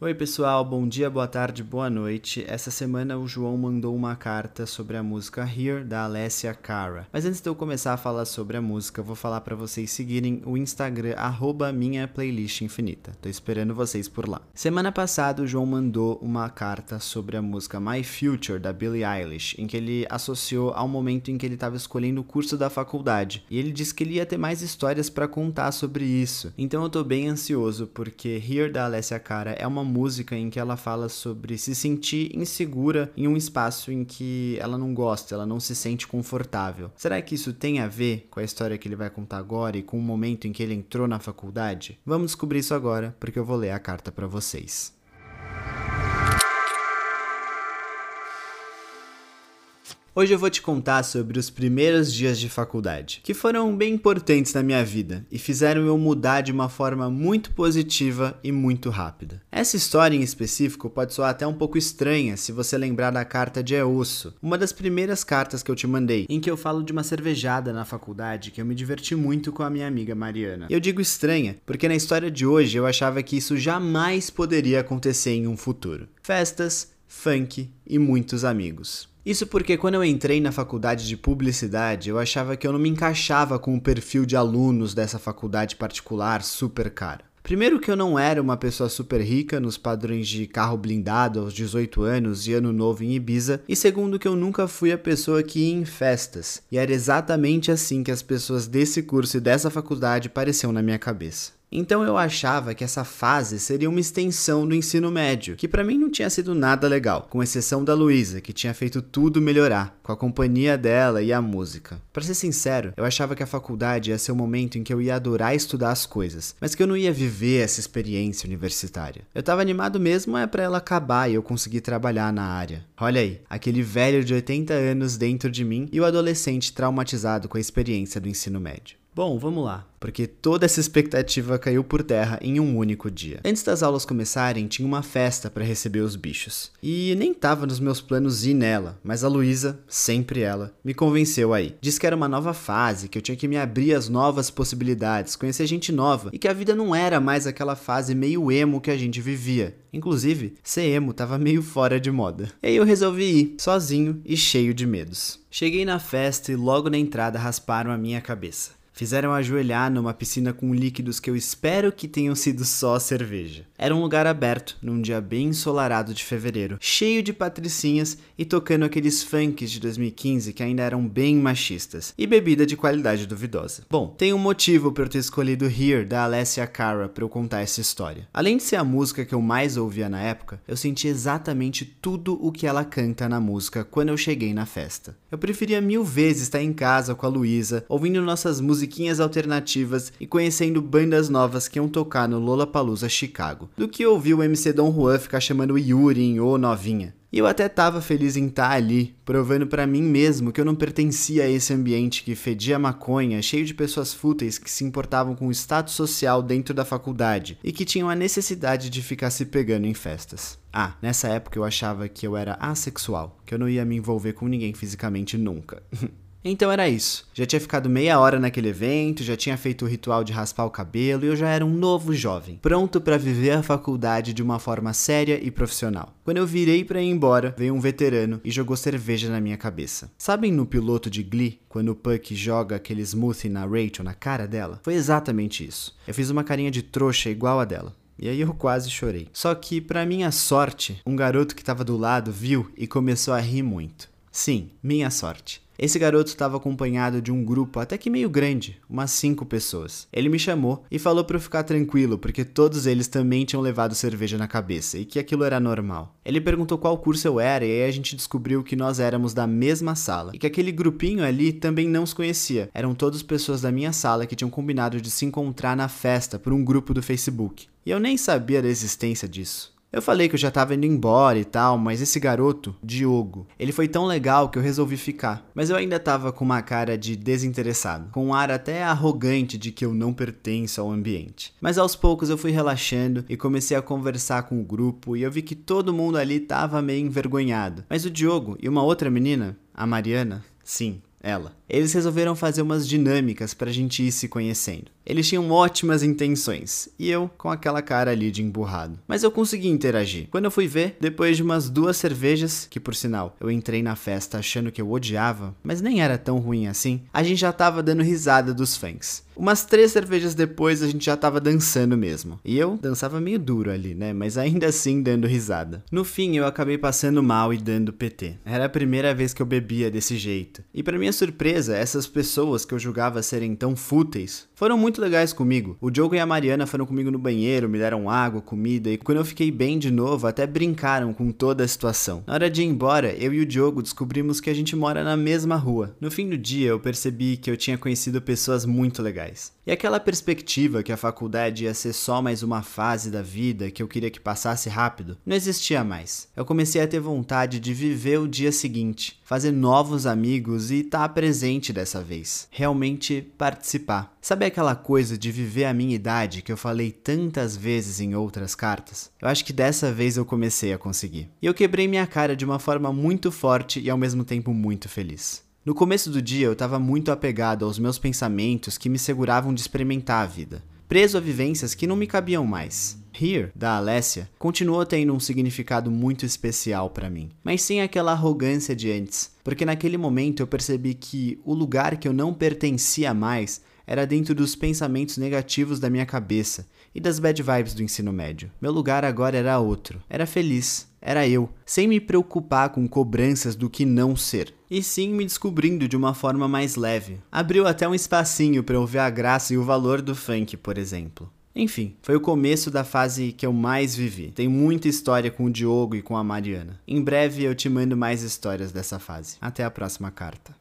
Oi, pessoal, bom dia, boa tarde, boa noite. Essa semana o João mandou uma carta sobre a música Here da Alessia Cara. Mas antes de eu começar a falar sobre a música, vou falar para vocês seguirem o Instagram minha playlist infinita. Tô esperando vocês por lá. Semana passada o João mandou uma carta sobre a música My Future da Billie Eilish, em que ele associou ao momento em que ele estava escolhendo o curso da faculdade. E ele disse que ele ia ter mais histórias para contar sobre isso. Então eu tô bem ansioso porque Here da Alessia Cara é uma música em que ela fala sobre se sentir insegura em um espaço em que ela não gosta, ela não se sente confortável. Será que isso tem a ver com a história que ele vai contar agora e com o momento em que ele entrou na faculdade? Vamos descobrir isso agora, porque eu vou ler a carta para vocês. Hoje eu vou te contar sobre os primeiros dias de faculdade, que foram bem importantes na minha vida e fizeram eu mudar de uma forma muito positiva e muito rápida. Essa história em específico pode soar até um pouco estranha se você lembrar da carta de Eosso, uma das primeiras cartas que eu te mandei, em que eu falo de uma cervejada na faculdade que eu me diverti muito com a minha amiga Mariana. Eu digo estranha porque na história de hoje eu achava que isso jamais poderia acontecer em um futuro. Festas, funk e muitos amigos. Isso porque quando eu entrei na faculdade de publicidade, eu achava que eu não me encaixava com o perfil de alunos dessa faculdade particular super cara. Primeiro que eu não era uma pessoa super rica nos padrões de carro blindado aos 18 anos e ano novo em Ibiza, e segundo que eu nunca fui a pessoa que ia em festas. E era exatamente assim que as pessoas desse curso e dessa faculdade pareciam na minha cabeça. Então eu achava que essa fase seria uma extensão do ensino médio, que para mim não tinha sido nada legal, com exceção da Luísa, que tinha feito tudo melhorar, com a companhia dela e a música. Para ser sincero, eu achava que a faculdade ia ser o momento em que eu ia adorar estudar as coisas, mas que eu não ia viver essa experiência universitária. Eu tava animado mesmo é para ela acabar e eu conseguir trabalhar na área. Olha aí, aquele velho de 80 anos dentro de mim e o adolescente traumatizado com a experiência do ensino médio. Bom, vamos lá porque toda essa expectativa caiu por terra em um único dia. Antes das aulas começarem, tinha uma festa para receber os bichos. E nem tava nos meus planos ir nela, mas a Luísa, sempre ela, me convenceu aí. Diz que era uma nova fase, que eu tinha que me abrir às novas possibilidades, conhecer gente nova e que a vida não era mais aquela fase meio emo que a gente vivia. Inclusive, ser emo tava meio fora de moda. E aí eu resolvi ir, sozinho e cheio de medos. Cheguei na festa e logo na entrada rasparam a minha cabeça. Fizeram ajoelhar numa piscina com líquidos que eu espero que tenham sido só cerveja. Era um lugar aberto, num dia bem ensolarado de fevereiro, cheio de patricinhas e tocando aqueles funks de 2015 que ainda eram bem machistas, e bebida de qualidade duvidosa. Bom, tem um motivo para eu ter escolhido Here da Alessia Cara para eu contar essa história. Além de ser a música que eu mais ouvia na época, eu senti exatamente tudo o que ela canta na música quando eu cheguei na festa. Eu preferia mil vezes estar em casa com a Luísa, ouvindo nossas musiquinhas alternativas e conhecendo bandas novas que iam tocar no Lollapalooza Chicago do que ouvir o MC Don Juan ficar chamando Yuri em ô novinha. E eu até tava feliz em estar tá ali, provando para mim mesmo que eu não pertencia a esse ambiente que fedia maconha, cheio de pessoas fúteis que se importavam com o status social dentro da faculdade e que tinham a necessidade de ficar se pegando em festas. Ah, nessa época eu achava que eu era assexual, que eu não ia me envolver com ninguém fisicamente nunca. Então era isso. Já tinha ficado meia hora naquele evento, já tinha feito o ritual de raspar o cabelo e eu já era um novo jovem, pronto para viver a faculdade de uma forma séria e profissional. Quando eu virei para ir embora, veio um veterano e jogou cerveja na minha cabeça. Sabem no piloto de Glee, quando o Puck joga aquele smoothie na Rachel na cara dela? Foi exatamente isso. Eu fiz uma carinha de trouxa igual a dela. E aí eu quase chorei. Só que, para minha sorte, um garoto que estava do lado viu e começou a rir muito. Sim, minha sorte. Esse garoto estava acompanhado de um grupo até que meio grande, umas cinco pessoas. Ele me chamou e falou para eu ficar tranquilo, porque todos eles também tinham levado cerveja na cabeça e que aquilo era normal. Ele perguntou qual curso eu era e aí a gente descobriu que nós éramos da mesma sala e que aquele grupinho ali também não se conhecia. Eram todas pessoas da minha sala que tinham combinado de se encontrar na festa por um grupo do Facebook. E eu nem sabia da existência disso. Eu falei que eu já tava indo embora e tal, mas esse garoto, Diogo, ele foi tão legal que eu resolvi ficar. Mas eu ainda tava com uma cara de desinteressado, com um ar até arrogante de que eu não pertenço ao ambiente. Mas aos poucos eu fui relaxando e comecei a conversar com o grupo e eu vi que todo mundo ali tava meio envergonhado. Mas o Diogo e uma outra menina, a Mariana, sim, ela. Eles resolveram fazer umas dinâmicas pra gente ir se conhecendo. Eles tinham ótimas intenções, e eu com aquela cara ali de emburrado. Mas eu consegui interagir. Quando eu fui ver, depois de umas duas cervejas, que por sinal eu entrei na festa achando que eu odiava, mas nem era tão ruim assim, a gente já tava dando risada dos fãs. Umas três cervejas depois a gente já tava dançando mesmo. E eu dançava meio duro ali, né? Mas ainda assim dando risada. No fim eu acabei passando mal e dando PT. Era a primeira vez que eu bebia desse jeito. E para minha surpresa, essas pessoas que eu julgava serem tão fúteis foram muito legais comigo. O Diogo e a Mariana foram comigo no banheiro, me deram água, comida e quando eu fiquei bem de novo, até brincaram com toda a situação. Na hora de ir embora, eu e o Diogo descobrimos que a gente mora na mesma rua. No fim do dia, eu percebi que eu tinha conhecido pessoas muito legais. E aquela perspectiva que a faculdade ia ser só mais uma fase da vida que eu queria que passasse rápido, não existia mais. Eu comecei a ter vontade de viver o dia seguinte, fazer novos amigos e estar presente dessa vez. Realmente participar. Sabe aquela coisa de viver a minha idade que eu falei tantas vezes em outras cartas? Eu acho que dessa vez eu comecei a conseguir. E eu quebrei minha cara de uma forma muito forte e ao mesmo tempo muito feliz. No começo do dia eu estava muito apegado aos meus pensamentos que me seguravam de experimentar a vida, preso a vivências que não me cabiam mais. Here, da Alessia, continuou tendo um significado muito especial para mim, mas sem aquela arrogância de antes, porque naquele momento eu percebi que o lugar que eu não pertencia mais era dentro dos pensamentos negativos da minha cabeça e das bad vibes do ensino médio. Meu lugar agora era outro. Era feliz. Era eu, sem me preocupar com cobranças do que não ser. E sim me descobrindo de uma forma mais leve. Abriu até um espacinho para eu ver a graça e o valor do funk, por exemplo. Enfim, foi o começo da fase que eu mais vivi. Tem muita história com o Diogo e com a Mariana. Em breve eu te mando mais histórias dessa fase. Até a próxima carta.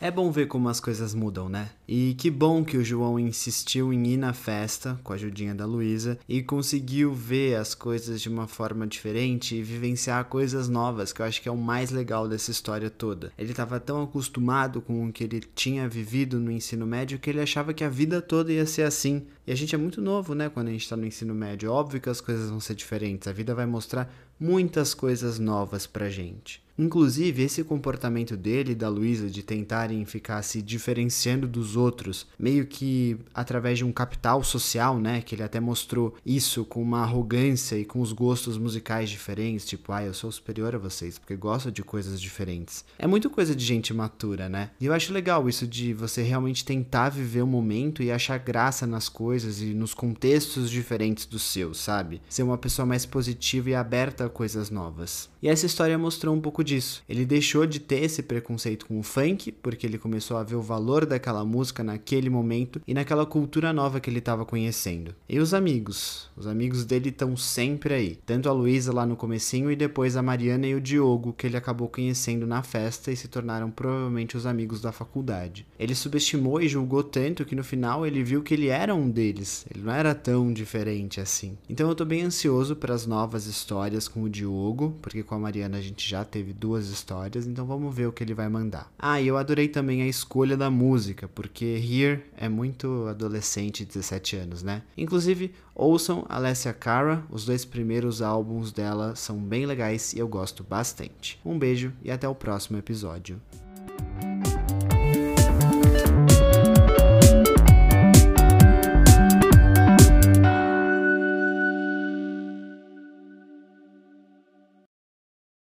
É bom ver como as coisas mudam, né? E que bom que o João insistiu em ir na festa com a ajudinha da Luísa e conseguiu ver as coisas de uma forma diferente e vivenciar coisas novas, que eu acho que é o mais legal dessa história toda. Ele estava tão acostumado com o que ele tinha vivido no ensino médio que ele achava que a vida toda ia ser assim. E a gente é muito novo, né, quando a gente está no ensino médio. Óbvio que as coisas vão ser diferentes, a vida vai mostrar muitas coisas novas pra gente. Inclusive, esse comportamento dele e da Luísa de tentarem ficar se diferenciando dos outros, meio que através de um capital social, né? Que ele até mostrou isso com uma arrogância e com os gostos musicais diferentes, tipo, ah, eu sou superior a vocês porque gosto de coisas diferentes. É muito coisa de gente matura, né? E eu acho legal isso de você realmente tentar viver o momento e achar graça nas coisas e nos contextos diferentes dos seus, sabe? Ser uma pessoa mais positiva e aberta a coisas novas. E essa história mostrou um pouco disso. Ele deixou de ter esse preconceito com o funk, porque ele começou a ver o valor daquela música naquele momento e naquela cultura nova que ele estava conhecendo. E os amigos? Os amigos dele estão sempre aí. Tanto a Luísa lá no comecinho e depois a Mariana e o Diogo, que ele acabou conhecendo na festa e se tornaram provavelmente os amigos da faculdade. Ele subestimou e julgou tanto que no final ele viu que ele era um deles. Ele não era tão diferente assim. Então eu tô bem ansioso para as novas histórias com o Diogo, porque com a Mariana a gente já teve duas histórias, então vamos ver o que ele vai mandar. Ah, e eu adorei também a escolha da música, porque Here é muito adolescente, 17 anos, né? Inclusive, ouçam Alessia Cara, os dois primeiros álbuns dela são bem legais e eu gosto bastante. Um beijo e até o próximo episódio.